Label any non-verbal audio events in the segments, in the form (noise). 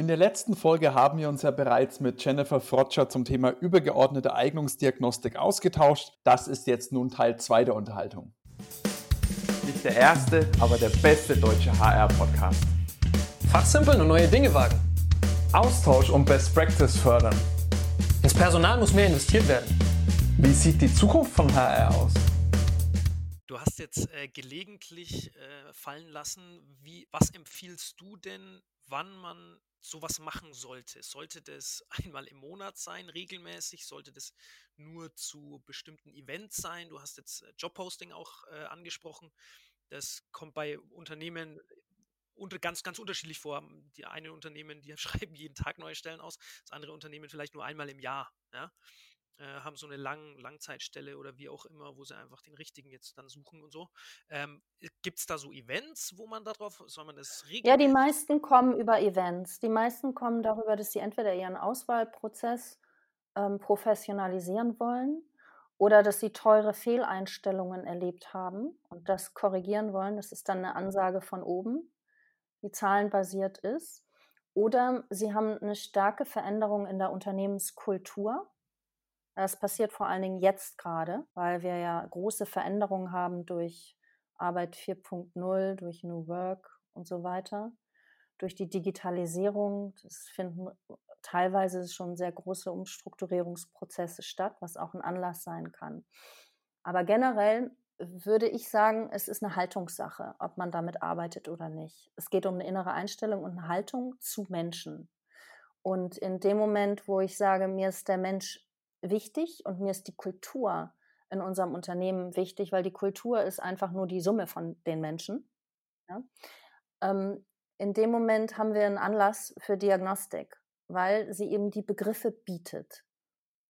In der letzten Folge haben wir uns ja bereits mit Jennifer Frotscher zum Thema übergeordnete Eignungsdiagnostik ausgetauscht. Das ist jetzt nun Teil 2 der Unterhaltung. Nicht der erste, aber der beste deutsche HR-Podcast. Fachsimpeln und neue Dinge wagen. Austausch und Best Practice fördern. Ins Personal muss mehr investiert werden. Wie sieht die Zukunft von HR aus? Du hast jetzt äh, gelegentlich äh, fallen lassen, wie, was empfiehlst du denn, wann man sowas machen sollte. Sollte das (laughs) einmal im Monat sein, regelmäßig? Sollte das nur zu bestimmten Events sein? Du hast jetzt äh, Jobposting auch äh, angesprochen. Das kommt bei Unternehmen unter, ganz, ganz unterschiedlich vor. Die einen Unternehmen, die (laughs) schreiben jeden Tag neue Stellen aus, das andere Unternehmen vielleicht nur einmal im Jahr. Ja? Äh, haben so eine Lang Langzeitstelle oder wie auch immer, wo sie einfach den richtigen jetzt dann suchen und so. Ähm, Gibt es da so Events, wo man darauf, soll man das regeln? Ja, die meisten kommen über Events. Die meisten kommen darüber, dass sie entweder ihren Auswahlprozess ähm, professionalisieren wollen oder dass sie teure Fehleinstellungen erlebt haben und das korrigieren wollen. Das ist dann eine Ansage von oben, die zahlenbasiert ist. Oder sie haben eine starke Veränderung in der Unternehmenskultur das passiert vor allen Dingen jetzt gerade, weil wir ja große Veränderungen haben durch Arbeit 4.0, durch New Work und so weiter, durch die Digitalisierung. Es finden teilweise schon sehr große Umstrukturierungsprozesse statt, was auch ein Anlass sein kann. Aber generell würde ich sagen, es ist eine Haltungssache, ob man damit arbeitet oder nicht. Es geht um eine innere Einstellung und eine Haltung zu Menschen. Und in dem Moment, wo ich sage, mir ist der Mensch wichtig und mir ist die Kultur in unserem Unternehmen wichtig, weil die Kultur ist einfach nur die Summe von den Menschen. Ja? Ähm, in dem Moment haben wir einen Anlass für Diagnostik, weil sie eben die Begriffe bietet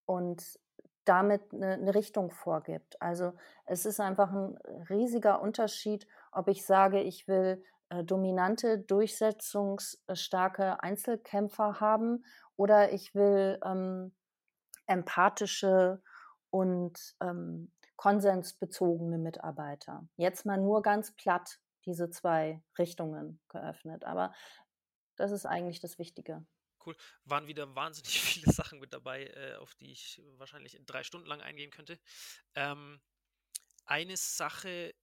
und damit eine, eine Richtung vorgibt. Also es ist einfach ein riesiger Unterschied, ob ich sage, ich will äh, dominante, durchsetzungsstarke Einzelkämpfer haben oder ich will ähm, empathische und ähm, konsensbezogene Mitarbeiter. Jetzt mal nur ganz platt diese zwei Richtungen geöffnet. Aber das ist eigentlich das Wichtige. Cool. Waren wieder wahnsinnig (laughs) viele Sachen mit dabei, äh, auf die ich wahrscheinlich in drei Stunden lang eingehen könnte. Ähm, eine Sache,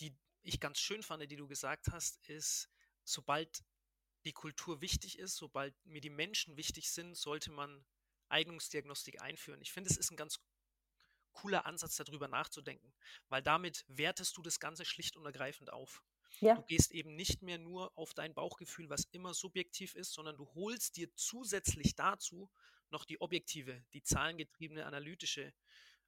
die ich ganz schön fand, die du gesagt hast, ist, sobald die Kultur wichtig ist, sobald mir die Menschen wichtig sind, sollte man Eignungsdiagnostik einführen. Ich finde, es ist ein ganz cooler Ansatz, darüber nachzudenken, weil damit wertest du das Ganze schlicht und ergreifend auf. Ja. Du gehst eben nicht mehr nur auf dein Bauchgefühl, was immer subjektiv ist, sondern du holst dir zusätzlich dazu noch die objektive, die zahlengetriebene, analytische,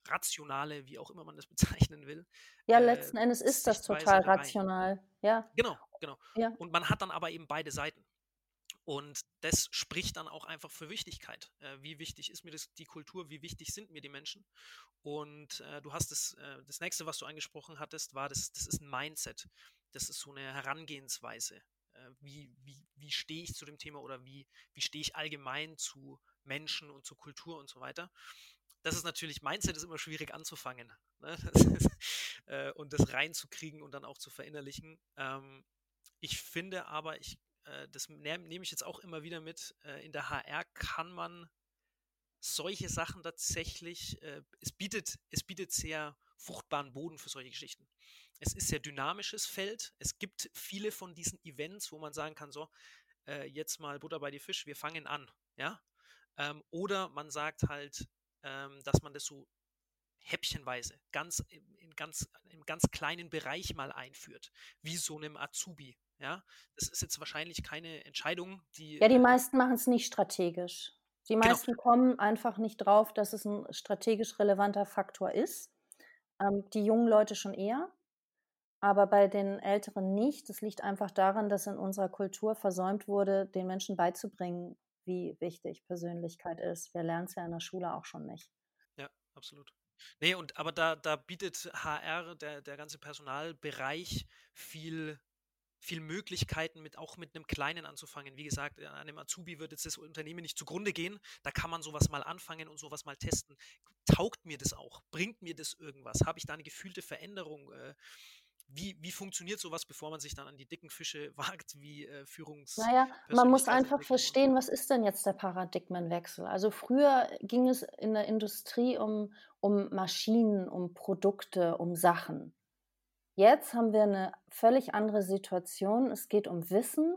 rationale, wie auch immer man das (laughs) bezeichnen will. Ja, äh, letzten äh, Endes ist das total rational. Ja. Genau, genau. Ja. Und man hat dann aber eben beide Seiten. Und das spricht dann auch einfach für Wichtigkeit. Äh, wie wichtig ist mir das, die Kultur? Wie wichtig sind mir die Menschen? Und äh, du hast das, äh, das nächste, was du angesprochen hattest, war, das, das ist ein Mindset. Das ist so eine Herangehensweise. Äh, wie wie, wie stehe ich zu dem Thema oder wie, wie stehe ich allgemein zu Menschen und zu Kultur und so weiter? Das ist natürlich, Mindset ist immer schwierig anzufangen. Ne? (laughs) Das ist, äh, und das reinzukriegen und dann auch zu verinnerlichen. Ähm, ich finde aber, ich äh, das nehme nehm ich jetzt auch immer wieder mit, äh, in der HR kann man solche Sachen tatsächlich, äh, es, bietet, es bietet sehr fruchtbaren Boden für solche Geschichten. Es ist sehr dynamisches Feld. Es gibt viele von diesen Events, wo man sagen kann, so, äh, jetzt mal Butter bei die Fisch, wir fangen an. Ja? Ähm, oder man sagt halt, ähm, dass man das so häppchenweise, ganz in ganz, im ganz kleinen Bereich mal einführt, wie so einem Azubi. Ja, das ist jetzt wahrscheinlich keine Entscheidung, die. Ja, die äh meisten machen es nicht strategisch. Die genau. meisten genau. kommen einfach nicht drauf, dass es ein strategisch relevanter Faktor ist. Ähm, die jungen Leute schon eher, aber bei den Älteren nicht. Das liegt einfach daran, dass in unserer Kultur versäumt wurde, den Menschen beizubringen, wie wichtig Persönlichkeit ist. Wir lernen es ja in der Schule auch schon nicht. Ja, absolut. Nee, und aber da, da bietet HR, der, der ganze Personalbereich, viel viel Möglichkeiten, mit, auch mit einem Kleinen anzufangen. Wie gesagt, an einem Azubi wird jetzt das Unternehmen nicht zugrunde gehen. Da kann man sowas mal anfangen und sowas mal testen. Taugt mir das auch? Bringt mir das irgendwas? Habe ich da eine gefühlte Veränderung? Äh, wie, wie funktioniert sowas, bevor man sich dann an die dicken Fische (laughs) wagt, wie äh, Führungs. Naja, man muss einfach verstehen, was ist denn jetzt der Paradigmenwechsel? Also früher ging es in der Industrie um, um Maschinen, um Produkte, um Sachen. Jetzt haben wir eine völlig andere Situation. Es geht um Wissen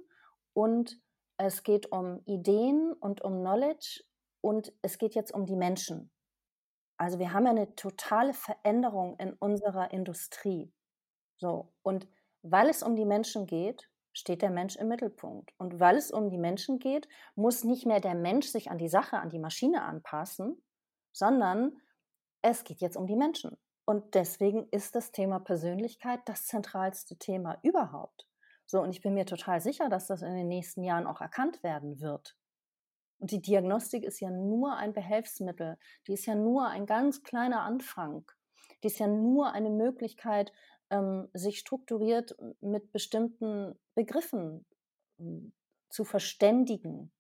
und es geht um Ideen und um Knowledge und es geht jetzt um die Menschen. Also wir haben ja eine totale Veränderung in unserer Industrie. So, und weil es um die Menschen geht, steht der Mensch im Mittelpunkt. Und weil es um die Menschen geht, muss nicht mehr der Mensch sich an die Sache, an die Maschine anpassen, sondern es geht jetzt um die Menschen. Und deswegen ist das Thema Persönlichkeit das zentralste Thema überhaupt. So, und ich bin mir total sicher, dass das in den nächsten Jahren auch erkannt werden wird. Und die Diagnostik ist ja nur ein Behelfsmittel, die ist ja nur ein ganz kleiner Anfang. Die ist ja nur eine Möglichkeit, ähm, sich strukturiert mit bestimmten Begriffen hm, zu verständigen.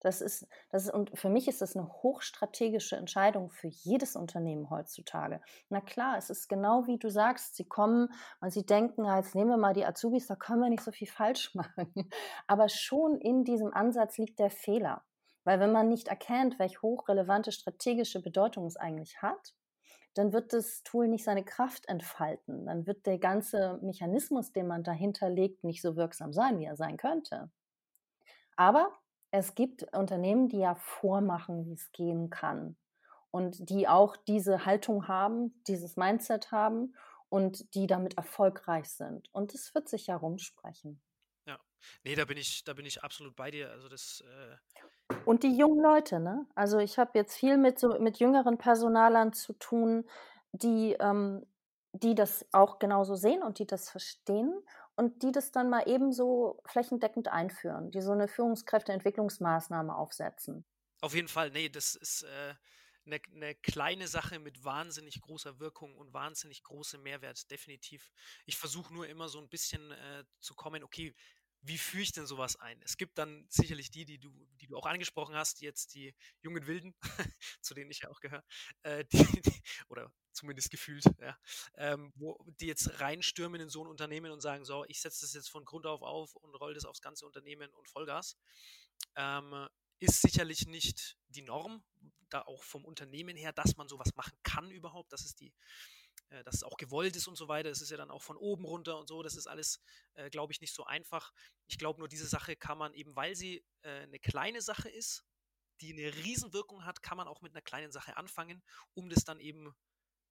Das ist, das ist, und für mich ist das eine hochstrategische Entscheidung für jedes Unternehmen heutzutage. Na klar, es ist genau wie du sagst, sie kommen und sie denken, jetzt nehmen wir mal die Azubis, da können wir nicht so viel (laughs) falsch machen. Aber schon in diesem Ansatz liegt der Fehler. Weil wenn man nicht erkennt, welche hochrelevante strategische Bedeutung es eigentlich hat, dann wird das Tool nicht seine Kraft entfalten. Dann wird der ganze Mechanismus, den man dahinter legt, nicht so wirksam sein, wie er sein könnte. Aber es gibt Unternehmen, die ja vormachen, wie es gehen kann und die auch diese Haltung haben, dieses Mindset haben und die damit erfolgreich sind. Und es wird sich ja rumsprechen. Ja, nee, da bin ich, da bin ich absolut bei dir. Also das. Äh und die jungen Leute, ne? Also ich habe jetzt viel mit so mit jüngeren Personalern zu tun, die, ähm, die das auch genauso sehen und die das verstehen und die das dann mal ebenso flächendeckend einführen, die so eine Führungskräfteentwicklungsmaßnahme aufsetzen. Auf jeden Fall, nee, das ist äh, eine, eine, kleine Sache mit wahnsinnig großer Wirkung und wahnsinnig großem Mehrwert, definitiv. Ich versuche nur immer so ein bisschen äh, zu kommen, okay, wie führe ich denn sowas ein? Es gibt dann sicherlich die, die du, die du auch angesprochen hast, jetzt die jungen Wilden, (laughs) zu denen ich ja auch gehöre, äh, die, die, oder zumindest gefühlt, ja, ähm, wo die jetzt reinstürmen in so ein Unternehmen und sagen, so, ich setze das jetzt von Grund auf auf und roll das aufs ganze Unternehmen und Vollgas, ähm, ist sicherlich nicht die Norm, da auch vom Unternehmen her, dass man sowas machen kann überhaupt, das ist die, äh, dass es auch gewollt ist und so weiter. Es ist ja dann auch von oben runter und so. Das ist alles, äh, glaube ich, nicht so einfach. Ich glaube nur, diese Sache kann man eben, weil sie äh, eine kleine Sache ist, die eine Riesenwirkung hat, kann man auch mit einer kleinen Sache anfangen, um das dann eben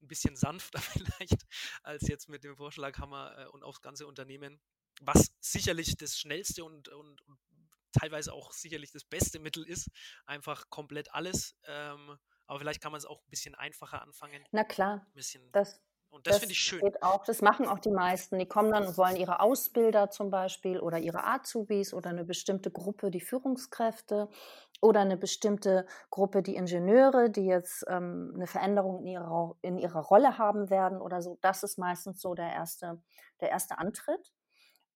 ein bisschen sanfter (laughs) vielleicht als jetzt mit dem Vorschlaghammer und aufs ganze Unternehmen, was sicherlich das schnellste und, und, und, teilweise auch sicherlich das beste Mittel ist, einfach komplett alles. Ähm, aber vielleicht kann man es auch ein bisschen einfacher anfangen. Na klar. Ein bisschen. Das, und das, das finde ich schön. Auch, das machen auch die meisten. Die kommen dann und wollen ihre Ausbilder zum Beispiel oder ihre Azubis oder eine bestimmte Gruppe, die Führungskräfte oder eine bestimmte Gruppe, die Ingenieure, die jetzt ähm, eine Veränderung in ihrer, in ihrer Rolle haben werden oder so. Das ist meistens so der erste, der erste Antritt.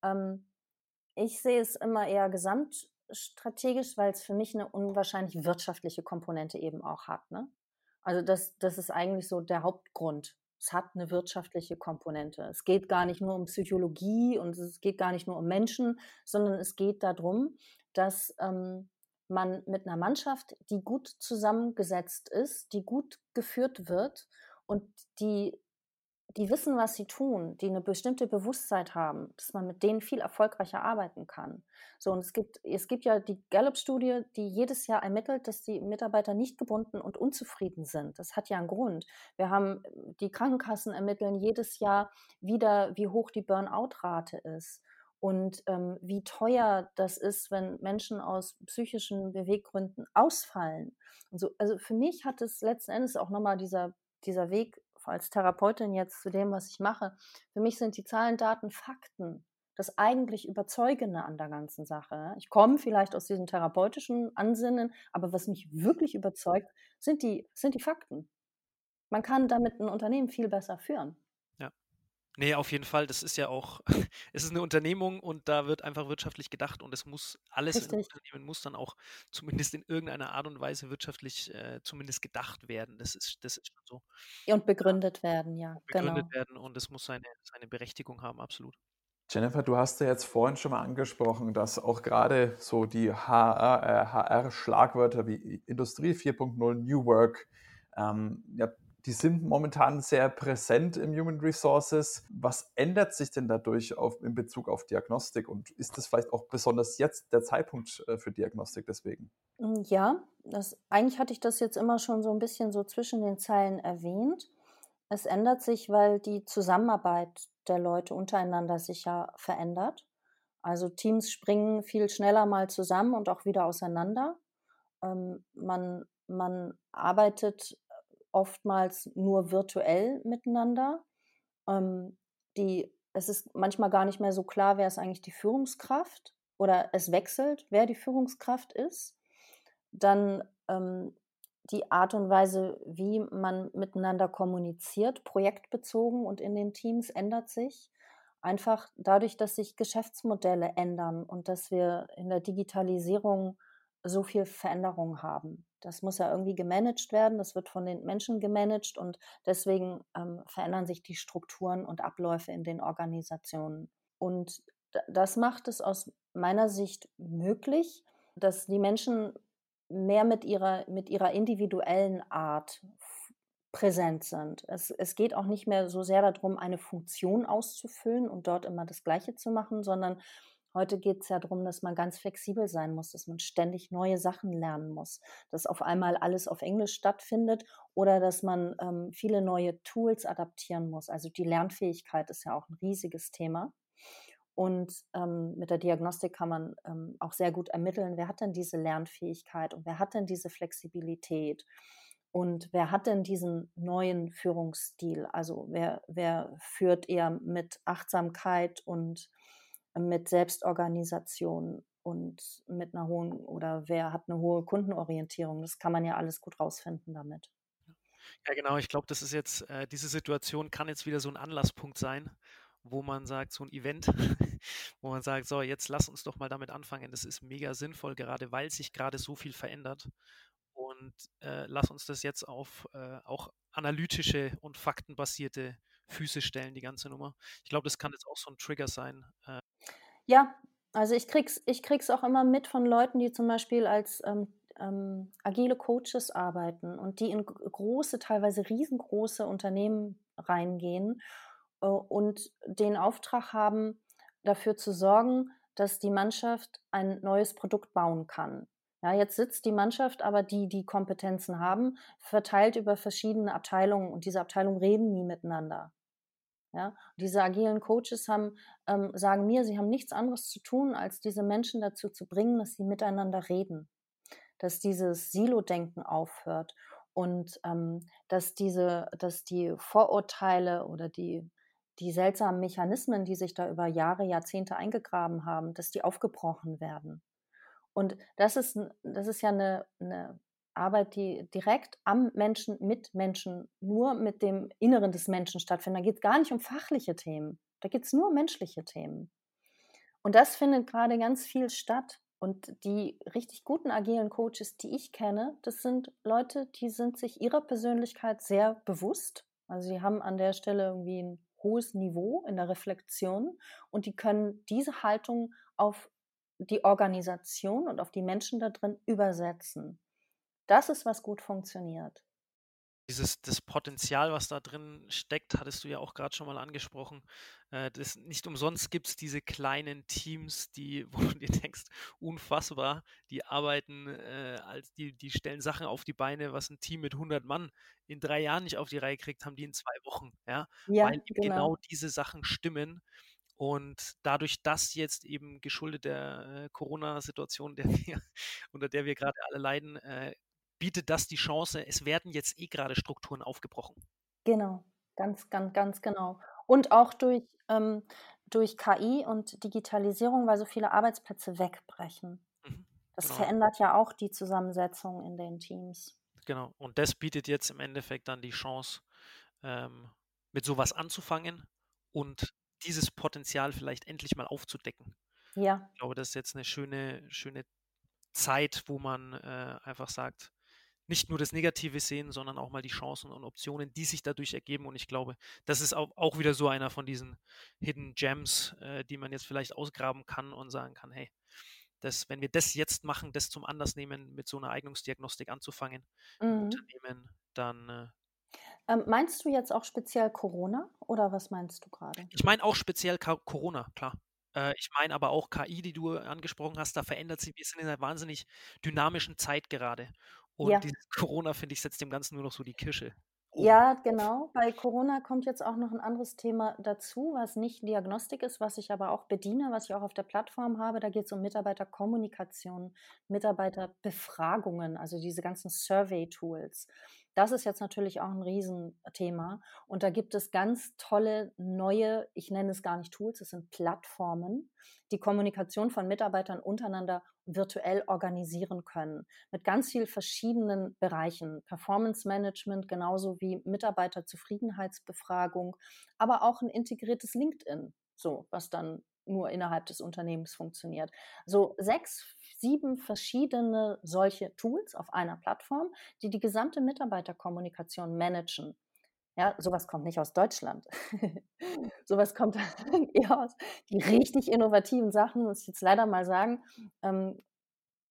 Ähm, ich sehe es immer eher gesamtstrategisch, weil es für mich eine unwahrscheinlich wirtschaftliche Komponente eben auch hat. Ne? Also das, das ist eigentlich so der Hauptgrund. Es hat eine wirtschaftliche Komponente. Es geht gar nicht nur um Psychologie und es geht gar nicht nur um Menschen, sondern es geht darum, dass ähm, man mit einer Mannschaft, die gut zusammengesetzt ist, die gut geführt wird und die, die wissen, was sie tun, die eine bestimmte Bewusstheit haben, dass man mit denen viel erfolgreicher arbeiten kann. So, und es gibt, es gibt ja die Gallup-Studie, die jedes Jahr ermittelt, dass die Mitarbeiter nicht gebunden und unzufrieden sind. Das hat ja einen Grund. Wir haben, die Krankenkassen ermitteln jedes Jahr wieder, wie hoch die Burnout-Rate ist und ähm, wie teuer das ist, wenn Menschen aus psychischen Beweggründen ausfallen. Und so, also für mich hat es letzten Endes auch nochmal dieser, dieser Weg als Therapeutin jetzt zu dem, was ich mache. Für mich sind die Zahlen, Daten, Fakten das eigentlich Überzeugende an der ganzen Sache. Ich komme vielleicht aus diesem therapeutischen Ansinnen, aber was mich wirklich überzeugt, sind die, sind die Fakten. Man kann damit ein Unternehmen viel besser führen. Nee, auf jeden Fall. Das ist ja auch, (laughs) es ist eine Unternehmung und da wird einfach wirtschaftlich gedacht und es muss alles im Richtig. Unternehmen muss dann auch (laughs) zumindest in irgendeiner Art und Weise wirtschaftlich äh, zumindest gedacht werden. Das ist, das ist schon so. Und begründet werden, ja, Und begründet genau. werden und es muss seine, seine Berechtigung haben, absolut. Jennifer, du hast ja jetzt vorhin schon mal angesprochen, dass auch gerade so die HR-Schlagwörter wie Industrie 4.0, New Work, ähm, ja, die sind momentan sehr präsent im Human Resources. Was ändert sich denn dadurch auf, in Bezug auf Diagnostik und ist das vielleicht auch besonders jetzt der Zeitpunkt äh, für Diagnostik deswegen? Hm, ja, das, eigentlich hatte ich das jetzt immer schon so ein bisschen so zwischen den Zeilen erwähnt. Es ändert sich, weil die Zusammenarbeit der Leute untereinander sich ja verändert. Also Teams springen viel schneller mal zusammen und auch wieder auseinander. Ähm, man, man arbeitet oftmals nur virtuell miteinander. Ähm, die, es ist manchmal gar nicht mehr so klar, wer ist eigentlich die Führungskraft oder es wechselt, wer die Führungskraft ist. Dann ähm, die Art und Weise, wie man miteinander kommuniziert, projektbezogen und in den Teams ändert sich. Einfach dadurch, dass sich Geschäftsmodelle ändern und dass wir in der Digitalisierung so viel Veränderung haben. Das muss ja irgendwie gemanagt werden, das wird von den Menschen gemanagt und deswegen ähm, verändern sich die Strukturen und Abläufe in den Organisationen. Und das macht es aus meiner Sicht möglich, dass die Menschen mehr mit ihrer, mit ihrer individuellen Art präsent sind. Es, es geht auch nicht mehr so sehr darum, eine Funktion auszufüllen und dort immer das Gleiche zu machen, sondern heute geht es ja darum, dass man ganz flexibel sein muss, dass man ständig neue Sachen lernen muss, dass auf einmal alles auf Englisch stattfindet oder dass man ähm, viele neue Tools adaptieren muss. Also die Lernfähigkeit ist ja auch ein riesiges Thema. Und ähm, mit der Diagnostik kann man ähm, auch sehr gut ermitteln, wer hat denn diese Lernfähigkeit und wer hat denn diese Flexibilität und wer hat denn diesen neuen Führungsstil? Also wer, wer führt eher mit Achtsamkeit und mit Selbstorganisation und mit einer hohen oder wer hat eine hohe Kundenorientierung? Das kann man ja alles gut rausfinden damit. Ja, genau. Ich glaube, das ist jetzt, äh, diese Situation kann jetzt wieder so ein Anlasspunkt sein, wo man sagt, so ein Event, (laughs) wo man sagt, so, jetzt lass uns doch mal damit anfangen. Das ist mega sinnvoll, gerade weil sich gerade so viel verändert. Und äh, lass uns das jetzt auf äh, auch analytische und faktenbasierte Füße stellen, die ganze Nummer. Ich glaube, das kann jetzt auch so ein Trigger sein. Äh. Ja, also ich krieg's, ich krieg's auch immer mit von Leuten, die zum Beispiel als ähm, ähm, agile Coaches arbeiten und die in große, teilweise riesengroße Unternehmen reingehen äh, und den Auftrag haben, dafür zu sorgen, dass die Mannschaft ein neues Produkt bauen kann. Ja, jetzt sitzt die Mannschaft, aber die, die Kompetenzen haben, verteilt über verschiedene Abteilungen und diese Abteilungen reden nie miteinander. Ja, diese agilen Coaches haben, ähm, sagen mir, sie haben nichts anderes zu tun, als diese Menschen dazu zu bringen, dass sie miteinander reden, dass dieses Silo-Denken aufhört und ähm, dass diese, dass die Vorurteile oder die die seltsamen Mechanismen, die sich da über Jahre, Jahrzehnte eingegraben haben, dass die aufgebrochen werden. Und das ist, das ist ja eine, eine Arbeit, die direkt am Menschen, mit Menschen, nur mit dem Inneren des Menschen stattfindet. Da geht es gar nicht um fachliche Themen, da geht es nur um menschliche Themen. Und das findet gerade ganz viel statt. Und die richtig guten agilen Coaches, die ich kenne, das sind Leute, die sind sich ihrer Persönlichkeit sehr bewusst. Also sie haben an der Stelle irgendwie ein hohes Niveau in der Reflexion und die können diese Haltung auf die Organisation und auf die Menschen da drin übersetzen. Das ist, was gut funktioniert. Dieses das Potenzial, was da drin steckt, hattest du ja auch gerade schon mal angesprochen. Äh, das, nicht umsonst gibt es diese kleinen Teams, die, (laughs) wo du dir denkst, unfassbar, die arbeiten, äh, als die, die stellen Sachen auf die Beine, was ein Team mit 100 Mann in drei Jahren nicht auf die Reihe kriegt, haben die in zwei Wochen. Ja, Ja, weil eben genau genau. diese Sachen stimmen. Und dadurch, dass jetzt eben geschuldet der äh, Corona-Situation, (laughs) unter der wir gerade alle leiden, äh, bietet das die Chance, es werden jetzt eh gerade Strukturen aufgebrochen. Genau, ganz, ganz, ganz genau. Und auch durch, ähm, durch KI und Digitalisierung, weil so viele Arbeitsplätze wegbrechen. Mhm, Das genau. verändert ja auch die Zusammensetzung in den Teams. Genau. Und das bietet jetzt im Endeffekt dann die Chance, ähm, mit sowas anzufangen und dieses Potenzial vielleicht endlich mal aufzudecken. Ja. Ich glaube, das ist jetzt eine schöne, schöne Zeit, wo man äh, einfach sagt, nicht nur das Negative sehen, sondern auch mal die Chancen und Optionen, die sich dadurch ergeben. Und ich glaube, das ist auch, auch wieder so einer von diesen Hidden Gems, äh, die man jetzt vielleicht ausgraben kann und sagen kann, hey, das, wenn wir das jetzt machen, das zum Anlass nehmen, mit so einer Eignungsdiagnostik anzufangen Mhm. Unternehmen, dann äh, Ähm, meinst du jetzt auch speziell Corona oder was meinst du gerade? Ich meine auch speziell Ka Corona, klar. Äh, ich meine aber auch KI, die du angesprochen hast, da verändert sich wir sind in einer wahnsinnig dynamischen Zeit gerade. Und Ja. dieses Corona, finde ich, setzt dem Ganzen nur noch so die Kirsche oben Ja, genau. Bei Corona kommt jetzt auch noch ein anderes Thema dazu, was nicht Diagnostik ist, was ich aber auch bediene, was ich auch auf der Plattform habe. Da geht es um Mitarbeiterkommunikation, Mitarbeiterbefragungen, also diese ganzen Survey-Tools. Das ist jetzt natürlich auch ein Riesenthema. Und da gibt es ganz tolle neue, ich nenne es gar nicht Tools, es sind Plattformen, die Kommunikation von Mitarbeitern untereinander virtuell organisieren können. Mit ganz vielen verschiedenen Bereichen. Performance Management, genauso wie Mitarbeiterzufriedenheitsbefragung, aber auch ein integriertes LinkedIn, so, was dann nur innerhalb des Unternehmens funktioniert. So sechs, sieben verschiedene solche Tools auf einer Plattform, die die gesamte Mitarbeiterkommunikation managen. Ja, sowas kommt nicht aus Deutschland. (laughs) sowas kommt (laughs) eher aus die richtig innovativen Sachen, muss ich jetzt leider mal sagen, ähm,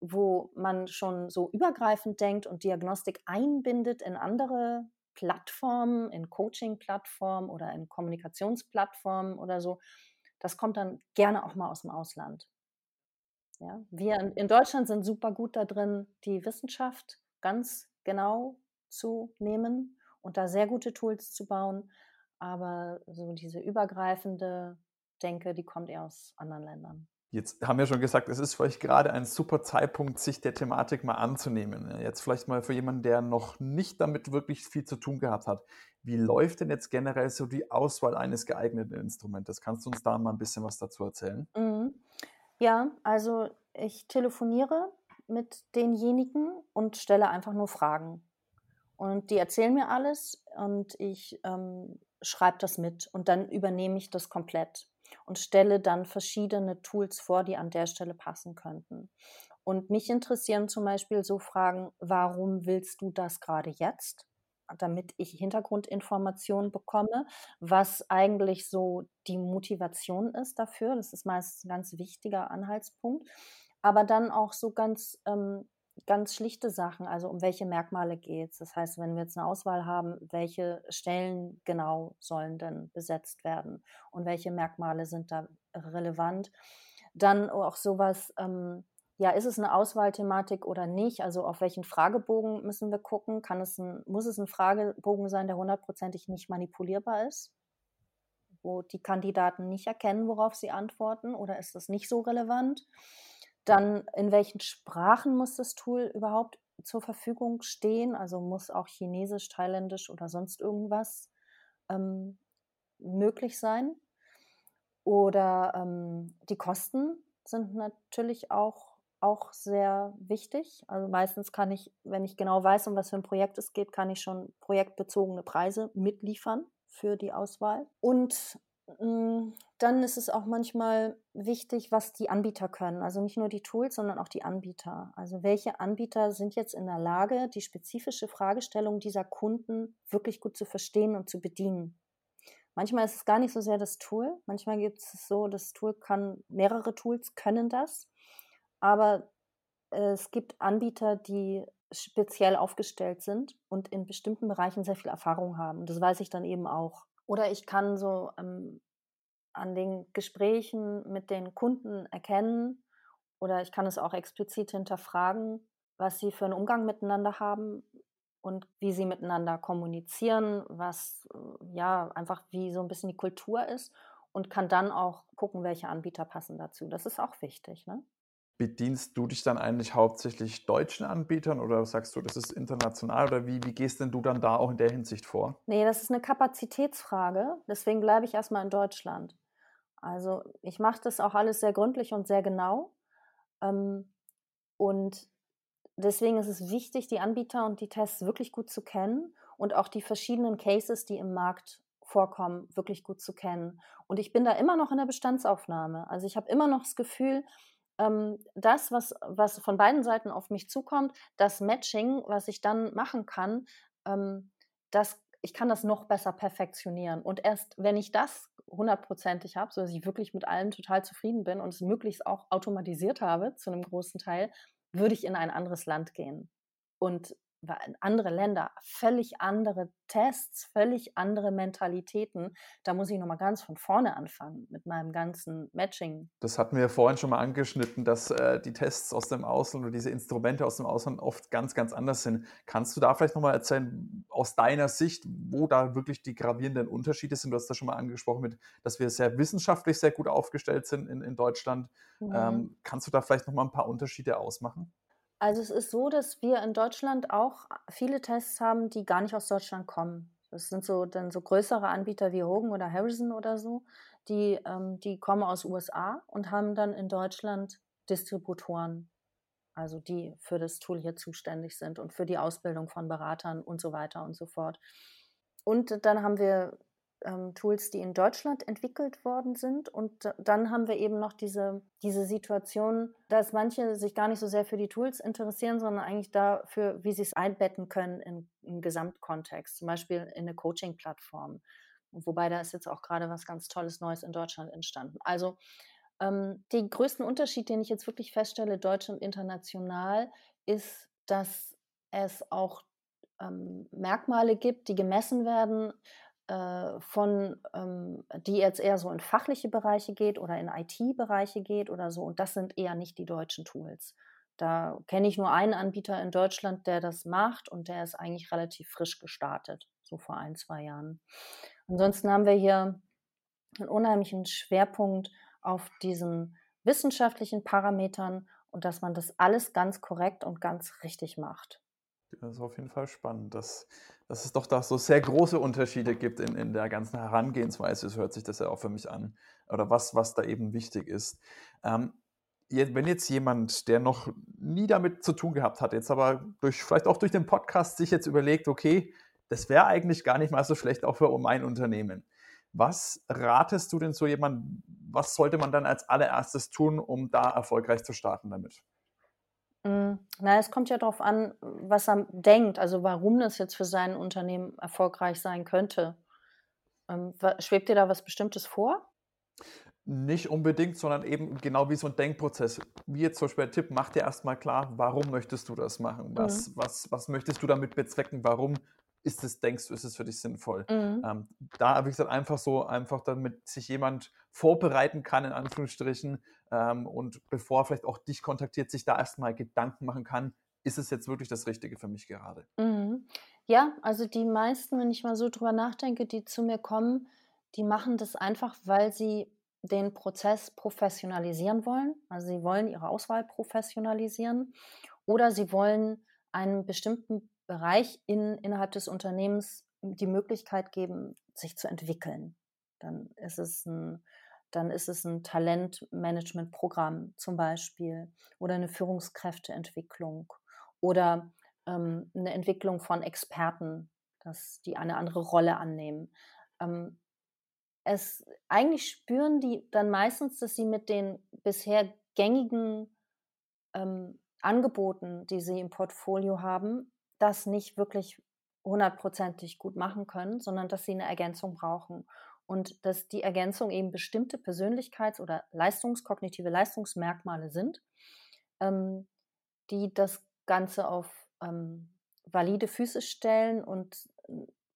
wo man schon so übergreifend denkt und Diagnostik einbindet in andere Plattformen, in Coaching-Plattformen oder in Kommunikationsplattformen oder so. Das kommt dann gerne auch mal aus dem Ausland. Ja, wir in, in Deutschland sind super gut da drin, die Wissenschaft ganz genau zu nehmen und da sehr gute Tools zu bauen. Aber so diese übergreifende Denke, die kommt eher aus anderen Ländern. Jetzt haben wir schon gesagt, es ist für euch gerade ein super Zeitpunkt, sich der Thematik mal anzunehmen. Jetzt vielleicht mal für jemanden, der noch nicht damit wirklich viel zu tun gehabt hat. Wie läuft denn jetzt generell so die Auswahl eines geeigneten Instrumentes? Kannst du uns da mal ein bisschen was dazu erzählen? Mhm. Ja, also ich telefoniere mit denjenigen und stelle einfach nur Fragen. Und die erzählen mir alles und ich ähm, schreibe das mit und dann übernehme ich das komplett und stelle dann verschiedene Tools vor, die an der Stelle passen könnten. Und mich interessieren zum Beispiel so Fragen, warum willst du das gerade jetzt? Damit ich Hintergrundinformationen bekomme, was eigentlich so die Motivation ist dafür. Das ist meistens ein ganz wichtiger Anhaltspunkt. Aber dann auch so ganz ähm, ganz schlichte Sachen, also um welche Merkmale geht es. Das heißt, wenn wir jetzt eine Auswahl haben, welche Stellen genau sollen denn besetzt werden und welche Merkmale sind da relevant. Dann auch sowas, ähm, ja, ist es eine Auswahlthematik oder nicht? Also auf welchen Fragebogen müssen wir gucken? Kann es ein, muss es ein Fragebogen sein, der hundertprozentig nicht manipulierbar ist? Wo die Kandidaten nicht erkennen, worauf sie antworten? Oder ist das nicht so relevant? Dann in welchen Sprachen muss das Tool überhaupt zur Verfügung stehen? Also muss auch Chinesisch, Thailändisch oder sonst irgendwas ähm, möglich sein? Oder ähm, die Kosten sind natürlich auch, auch sehr wichtig. Also meistens kann ich, wenn ich genau weiß, um was für ein Projekt es geht, kann ich schon projektbezogene Preise mitliefern für die Auswahl. Und dann ist es auch manchmal wichtig, was die Anbieter können. Also nicht nur die Tools, sondern auch die Anbieter. Also welche Anbieter sind jetzt in der Lage, die spezifische Fragestellung dieser Kunden wirklich gut zu verstehen und zu bedienen. Manchmal ist es gar nicht so sehr das Tool. Manchmal gibt es so, das Tool kann, mehrere Tools können das. Aber es gibt Anbieter, die speziell aufgestellt sind und in bestimmten Bereichen sehr viel Erfahrung haben. Das weiß ich dann eben auch. Oder ich kann so ähm, an den Gesprächen mit den Kunden erkennen oder ich kann es auch explizit hinterfragen, was sie für einen Umgang miteinander haben und wie sie miteinander kommunizieren, was ja einfach wie so ein bisschen die Kultur ist und kann dann auch gucken, welche Anbieter passen dazu. Das ist auch wichtig. Ne? Bedienst du dich dann eigentlich hauptsächlich deutschen Anbietern oder sagst du, das ist international oder wie, wie gehst denn du dann da auch in der Hinsicht vor? Nee, das ist eine Kapazitätsfrage. Deswegen bleibe ich erstmal in Deutschland. Also ich mache das auch alles sehr gründlich und sehr genau. Ähm, und deswegen ist es wichtig, die Anbieter und die Tests wirklich gut zu kennen und auch die verschiedenen Cases, die im Markt Vorkommen wirklich gut zu kennen. Und ich bin da immer noch in der Bestandsaufnahme. Also ich habe immer noch das Gefühl, ähm, das, was, was von beiden Seiten auf mich zukommt, das Matching, was ich dann machen kann, ähm, das, ich kann das noch besser perfektionieren. Und erst wenn ich das hundertprozentig habe, so dass ich wirklich mit allem total zufrieden bin und es möglichst auch automatisiert habe zu einem großen Teil, würde ich in ein anderes Land gehen. Und andere Länder, völlig andere Tests, völlig andere Mentalitäten. Da muss ich nochmal ganz von vorne anfangen mit meinem ganzen Matching. Das hatten wir vorhin schon mal angeschnitten, dass äh, die Tests aus dem Ausland oder diese Instrumente aus dem Ausland oft ganz, ganz anders sind. Kannst du da vielleicht nochmal erzählen, aus deiner Sicht, wo da wirklich die gravierenden Unterschiede sind? Du hast da schon mal angesprochen, mit, dass wir sehr wissenschaftlich sehr gut aufgestellt sind in, in Deutschland. Mhm. Ähm, kannst du da vielleicht nochmal ein paar Unterschiede ausmachen? Also es ist so, dass wir in Deutschland auch viele Tests haben, die gar nicht aus Deutschland kommen. Das sind so dann so größere Anbieter wie Hogan oder Harrison oder so, die, ähm, die kommen aus USA und haben dann in Deutschland Distributoren, also die für das Tool hier zuständig sind und für die Ausbildung von Beratern und so weiter und so fort. Und dann haben wir ähm, Tools, die in Deutschland entwickelt worden sind. Und dann haben wir eben noch diese, diese Situation, dass manche sich gar nicht so sehr für die Tools interessieren, sondern eigentlich dafür, wie sie es einbetten können in, im Gesamtkontext, zum Beispiel in eine Coaching-Plattform. Wobei da ist jetzt auch gerade was ganz Tolles Neues in Deutschland entstanden. Also ähm, den größten Unterschied, den ich jetzt wirklich feststelle, deutsch und international, ist, dass es auch ähm, Merkmale gibt, die gemessen werden äh, von, ähm, die jetzt eher so in fachliche Bereiche geht oder in IT-Bereiche geht oder so. Und das sind eher nicht die deutschen Tools. Da kenne ich nur einen Anbieter in Deutschland, der das macht und der ist eigentlich relativ frisch gestartet, so vor ein, zwei Jahren. Ansonsten haben wir hier einen unheimlichen Schwerpunkt auf diesen wissenschaftlichen Parametern und dass man das alles ganz korrekt und ganz richtig macht. Das ist auf jeden Fall spannend, dass, dass es doch da so sehr große Unterschiede gibt in, in der ganzen Herangehensweise. So hört sich das ja auch für mich an. Oder was, was da eben wichtig ist. Ähm, wenn jetzt jemand, der noch nie damit zu tun gehabt hat, jetzt aber durch, vielleicht auch durch den Podcast sich jetzt überlegt, okay, das wäre eigentlich gar nicht mal so schlecht auch für mein Unternehmen. Was ratest du denn so jemandem, was sollte man dann als allererstes tun, um da erfolgreich zu starten damit? Hm, na, es kommt ja darauf an, was er denkt, also warum das jetzt für sein Unternehmen erfolgreich sein könnte. Ähm, schwebt dir da was Bestimmtes vor? Nicht unbedingt, sondern eben genau wie so ein Denkprozess. Wie jetzt zum Beispiel der Tipp, mach dir erstmal klar, warum möchtest du das machen? Was, mhm. was, was möchtest du damit bezwecken? Warum ist es, denkst du, ist es für dich sinnvoll? Mhm. Ähm, da, wie gesagt, einfach so, einfach damit sich jemand vorbereiten kann, in Anführungsstrichen, ähm, und bevor er vielleicht auch dich kontaktiert, sich da erstmal Gedanken machen kann, ist es jetzt wirklich das Richtige für mich gerade? Mhm. Ja, also die meisten, wenn ich mal so drüber nachdenke, die zu mir kommen, die machen das einfach, weil sie den Prozess professionalisieren wollen. Also sie wollen ihre Auswahl professionalisieren oder sie wollen einen bestimmten Bereich in, innerhalb des Unternehmens die Möglichkeit geben, sich zu entwickeln. Dann ist es ein, dann ist es ein Talentmanagementprogramm zum Beispiel oder eine Führungskräfteentwicklung oder ähm, eine Entwicklung von Experten, dass die eine andere Rolle annehmen. Ähm, es eigentlich spüren die dann meistens, dass sie mit den bisher gängigen ähm, Angeboten, die sie im Portfolio haben, das nicht wirklich hundertprozentig gut machen können, sondern dass sie eine Ergänzung brauchen. Und dass die Ergänzung eben bestimmte Persönlichkeits- oder leistungskognitive Leistungsmerkmale sind, ähm, die das Ganze auf ähm, valide Füße stellen und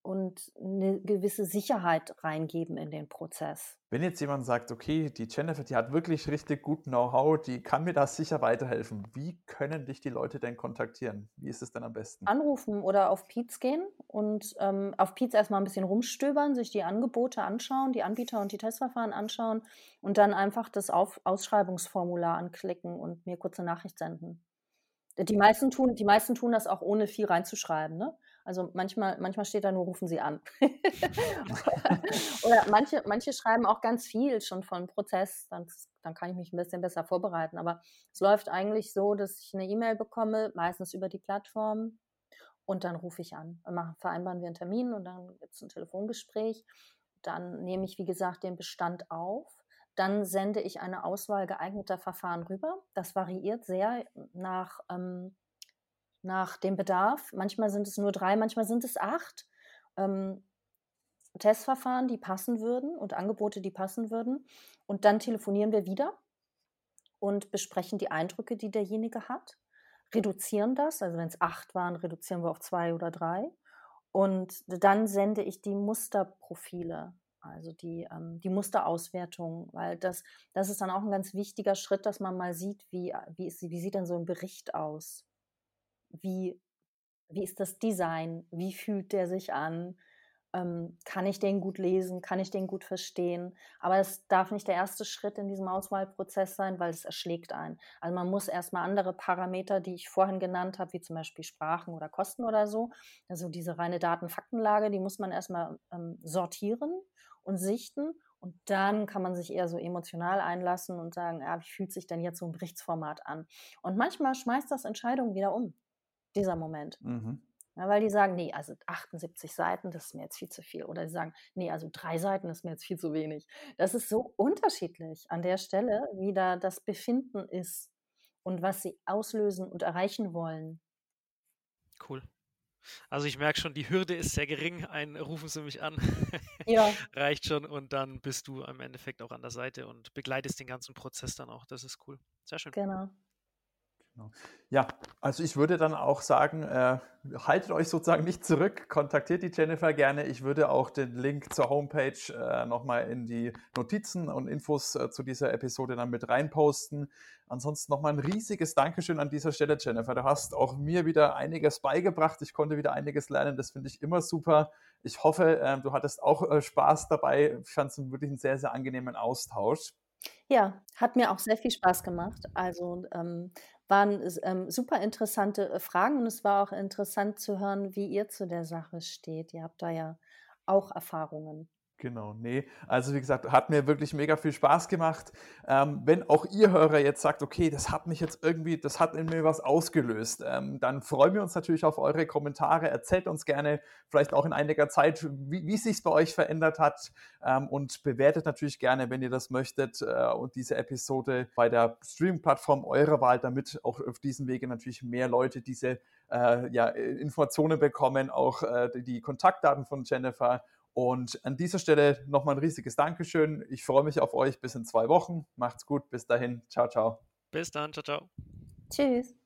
und eine gewisse Sicherheit reingeben in den Prozess. Wenn jetzt jemand sagt, okay, die Jennifer, die hat wirklich richtig gut Know-how, die kann mir da sicher weiterhelfen, wie können dich die Leute denn kontaktieren? Wie ist es denn am besten? Anrufen oder auf Pietz gehen und ähm, auf Pietz erstmal ein bisschen rumstöbern, sich die Angebote anschauen, die Anbieter und die Testverfahren anschauen und dann einfach das auf Ausschreibungsformular anklicken und mir kurze Nachricht senden. Die meisten tun, die meisten tun das auch ohne viel reinzuschreiben. Ne? Also manchmal, manchmal steht da nur, rufen Sie an. (laughs) Oder manche, manche schreiben auch ganz viel schon von Prozess, dann, dann kann ich mich ein bisschen besser vorbereiten. Aber es läuft eigentlich so, dass ich eine E-Mail bekomme, meistens über die Plattform, und dann rufe ich an. Machen, vereinbaren wir einen Termin und dann gibt es ein Telefongespräch. dann nehme ich, wie gesagt, den Bestand auf. Dann sende ich eine Auswahl geeigneter Verfahren rüber. Das variiert sehr nach, ähm, nach dem Bedarf. Manchmal sind es nur drei, manchmal sind es acht. Ähm, Testverfahren, die passen würden und Angebote, die passen würden. Und dann telefonieren wir wieder und besprechen die Eindrücke, die derjenige hat, reduzieren das. Also wenn es acht waren, reduzieren wir auf zwei oder drei. Und dann sende ich die Musterprofile, also die, ähm, die Musterauswertung, weil das, das ist dann auch ein ganz wichtiger Schritt, dass man mal sieht, wie, wie, ist, wie sieht denn so ein Bericht aus? Wie, wie ist das Design? Wie fühlt der sich an? ähm, kann ich den gut lesen, kann ich den gut verstehen. Aber es darf nicht der erste Schritt in diesem Auswahlprozess sein, weil es erschlägt einen. Also man muss erstmal andere Parameter, die ich vorhin genannt habe, wie zum Beispiel Sprachen oder Kosten oder so, also diese reine Datenfaktenlage, die muss man erstmal ähm, sortieren und sichten. Und dann kann man sich eher so emotional einlassen und sagen, ja, wie fühlt sich denn jetzt so ein Berichtsformat an? Und manchmal schmeißt das Entscheidungen wieder um, dieser Moment. Mhm. Ja, weil die sagen, nee, also 78 Seiten, das ist mir jetzt viel zu viel. Oder sie sagen, nee, also drei Seiten ist mir jetzt viel zu wenig. Das ist so unterschiedlich an der Stelle, wie da das Befinden ist und was sie auslösen und erreichen wollen. Cool. Also ich merke schon, die Hürde ist sehr gering. Ein rufen Sie mich an. Ja. (laughs) Reicht schon und dann bist du im Endeffekt auch an der Seite und begleitest den ganzen Prozess dann auch. Das ist cool. Sehr schön. Genau. Genau. Ja, also ich würde dann auch sagen, äh, haltet euch sozusagen nicht zurück, kontaktiert die Jennifer gerne. Ich würde auch den Link zur Homepage äh, nochmal in die Notizen und Infos äh, zu dieser Episode dann mit reinposten. Ansonsten nochmal ein riesiges Dankeschön an dieser Stelle, Jennifer. Du hast auch mir wieder einiges beigebracht. Ich konnte wieder einiges lernen. Das finde ich immer super. Ich hoffe, äh, du hattest auch äh, Spaß dabei. Ich fand es wirklich einen sehr, sehr angenehmen Austausch. Ja, hat mir auch sehr viel Spaß gemacht. Also ähm, waren ähm, super interessante äh, Fragen und es war auch interessant zu hören, wie ihr zu der Sache steht. Ihr habt da ja auch Erfahrungen. Genau, nee. Also wie gesagt, hat mir wirklich mega viel Spaß gemacht. Ähm, wenn auch ihr Hörer jetzt sagt, okay, das hat mich jetzt irgendwie, das hat in mir was ausgelöst, ähm, dann freuen wir uns natürlich auf eure Kommentare. Erzählt uns gerne, vielleicht auch in einiger Zeit, wie, wie sich bei euch verändert hat ähm, und bewertet natürlich gerne, wenn ihr das möchtet äh, und diese Episode bei der Streaming-Plattform eurer Wahl, damit auch auf diesem Wege natürlich mehr Leute diese äh, ja, Informationen bekommen, auch äh, die Kontaktdaten von Jennifer und an dieser Stelle nochmal ein riesiges Dankeschön. Ich freue mich auf euch bis in zwei Wochen. Macht's gut. Bis dahin. Ciao, ciao. Bis dann. Ciao, ciao. Tschüss.